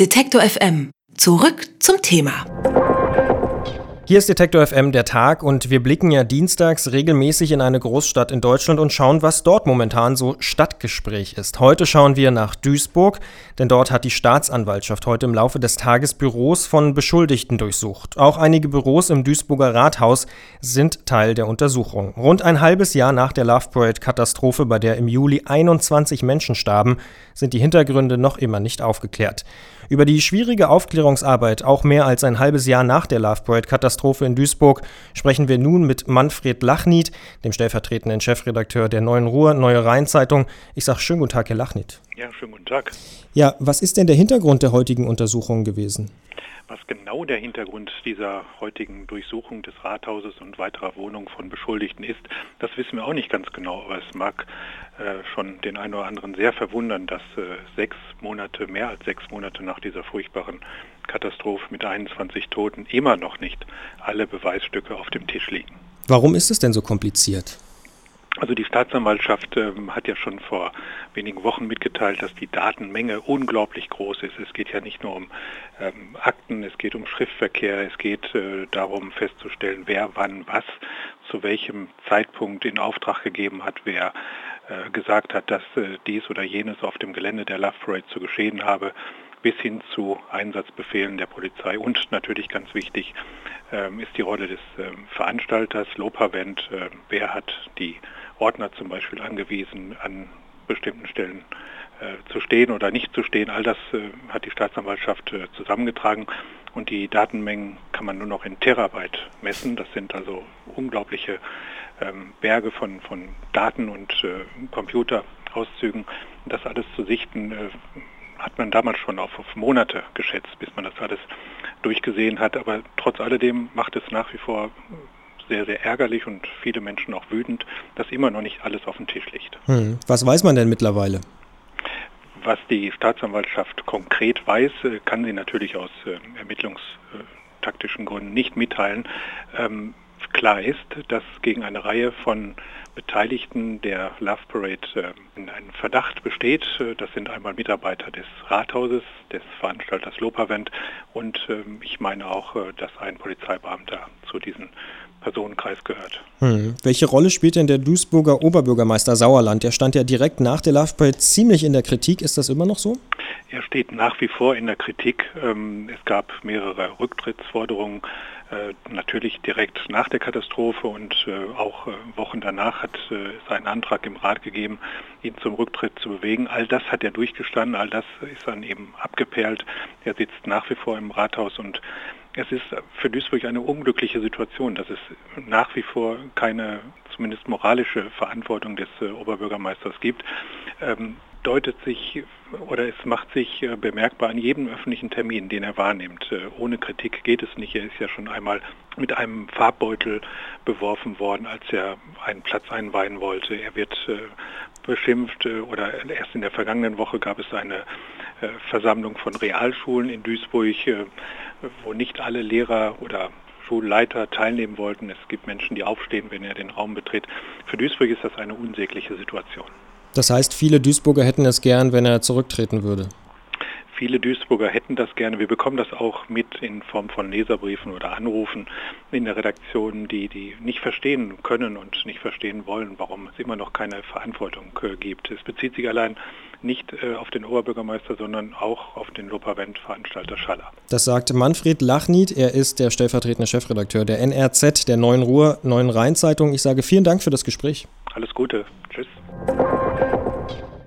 Detektor FM. Zurück zum Thema. Hier ist Detektor FM der Tag und wir blicken ja dienstags regelmäßig in eine Großstadt in Deutschland und schauen, was dort momentan so Stadtgespräch ist. Heute schauen wir nach Duisburg, denn dort hat die Staatsanwaltschaft heute im Laufe des Tages Büros von Beschuldigten durchsucht. Auch einige Büros im Duisburger Rathaus sind Teil der Untersuchung. Rund ein halbes Jahr nach der Love Parade-Katastrophe, bei der im Juli 21 Menschen starben, sind die Hintergründe noch immer nicht aufgeklärt. Über die schwierige Aufklärungsarbeit, auch mehr als ein halbes Jahr nach der Love Parade-Katastrophe in Duisburg, sprechen wir nun mit Manfred Lachnied, dem stellvertretenden Chefredakteur der Neuen Ruhr, Neue Rheinzeitung. Ich sage schönen guten Tag, Herr Lachnied. Ja, schönen guten Tag. Ja, was ist denn der Hintergrund der heutigen Untersuchung gewesen? Was genau der Hintergrund dieser heutigen Durchsuchung des Rathauses und weiterer Wohnungen von Beschuldigten ist, das wissen wir auch nicht ganz genau, aber es mag äh, schon den einen oder anderen sehr verwundern, dass äh, sechs Monate, mehr als sechs Monate nach dieser furchtbaren Katastrophe mit 21 Toten immer noch nicht alle Beweisstücke auf dem Tisch liegen. Warum ist es denn so kompliziert? Also die Staatsanwaltschaft ähm, hat ja schon vor wenigen Wochen mitgeteilt, dass die Datenmenge unglaublich groß ist. Es geht ja nicht nur um ähm, Akten, es geht um Schriftverkehr, es geht äh, darum festzustellen, wer wann was zu welchem Zeitpunkt in Auftrag gegeben hat, wer äh, gesagt hat, dass äh, dies oder jenes auf dem Gelände der Love Parade zu geschehen habe bis hin zu Einsatzbefehlen der Polizei. Und natürlich ganz wichtig ähm, ist die Rolle des ähm, Veranstalters, Lopavent. Äh, wer hat die Ordner zum Beispiel angewiesen, an bestimmten Stellen äh, zu stehen oder nicht zu stehen. All das äh, hat die Staatsanwaltschaft äh, zusammengetragen und die Datenmengen kann man nur noch in Terabyte messen. Das sind also unglaubliche ähm, Berge von, von Daten und äh, Computerauszügen. Das alles zu sichten äh, hat man damals schon auf, auf Monate geschätzt, bis man das alles durchgesehen hat. Aber trotz alledem macht es nach wie vor sehr, sehr ärgerlich und viele Menschen auch wütend, dass immer noch nicht alles auf dem Tisch liegt. Hm. Was weiß man denn mittlerweile? Was die Staatsanwaltschaft konkret weiß, äh, kann sie natürlich aus äh, ermittlungstaktischen Gründen nicht mitteilen. Ähm, klar ist, dass gegen eine Reihe von Beteiligten der Love Parade äh, ein Verdacht besteht. Das sind einmal Mitarbeiter des Rathauses, des Veranstalters Lopavent und ähm, ich meine auch, dass ein Polizeibeamter Personenkreis gehört. Hm. Welche Rolle spielt denn der Duisburger Oberbürgermeister Sauerland? Der stand ja direkt nach der Love Parade ziemlich in der Kritik. Ist das immer noch so? Er steht nach wie vor in der Kritik. Ähm, es gab mehrere Rücktrittsforderungen äh, natürlich direkt nach der Katastrophe und äh, auch äh, Wochen danach hat es einen Antrag im Rat gegeben, ihn zum Rücktritt zu bewegen. All das hat er durchgestanden, all das ist dann eben abgeperlt. Er sitzt nach wie vor im Rathaus und es ist für Duisburg eine unglückliche Situation, dass es nach wie vor keine zumindest moralische Verantwortung des Oberbürgermeisters gibt. Ähm, deutet sich oder es macht sich äh, bemerkbar an jedem öffentlichen Termin, den er wahrnimmt. Äh, ohne Kritik geht es nicht. Er ist ja schon einmal mit einem Farbbeutel beworfen worden, als er einen Platz einweihen wollte. Er wird äh, beschimpft oder erst in der vergangenen Woche gab es eine Versammlung von Realschulen in Duisburg, wo nicht alle Lehrer oder Schulleiter teilnehmen wollten. Es gibt Menschen, die aufstehen, wenn er den Raum betritt. Für Duisburg ist das eine unsägliche Situation. Das heißt, viele Duisburger hätten es gern, wenn er zurücktreten würde. Viele Duisburger hätten das gerne. Wir bekommen das auch mit in Form von Leserbriefen oder Anrufen in der Redaktion, die, die nicht verstehen können und nicht verstehen wollen, warum es immer noch keine Verantwortung äh, gibt. Es bezieht sich allein nicht äh, auf den Oberbürgermeister, sondern auch auf den Lopavent-Veranstalter Schaller. Das sagt Manfred Lachnied. Er ist der stellvertretende Chefredakteur der NRZ, der Neuen Ruhr, Neuen Rheinzeitung. Ich sage vielen Dank für das Gespräch. Alles Gute. Tschüss.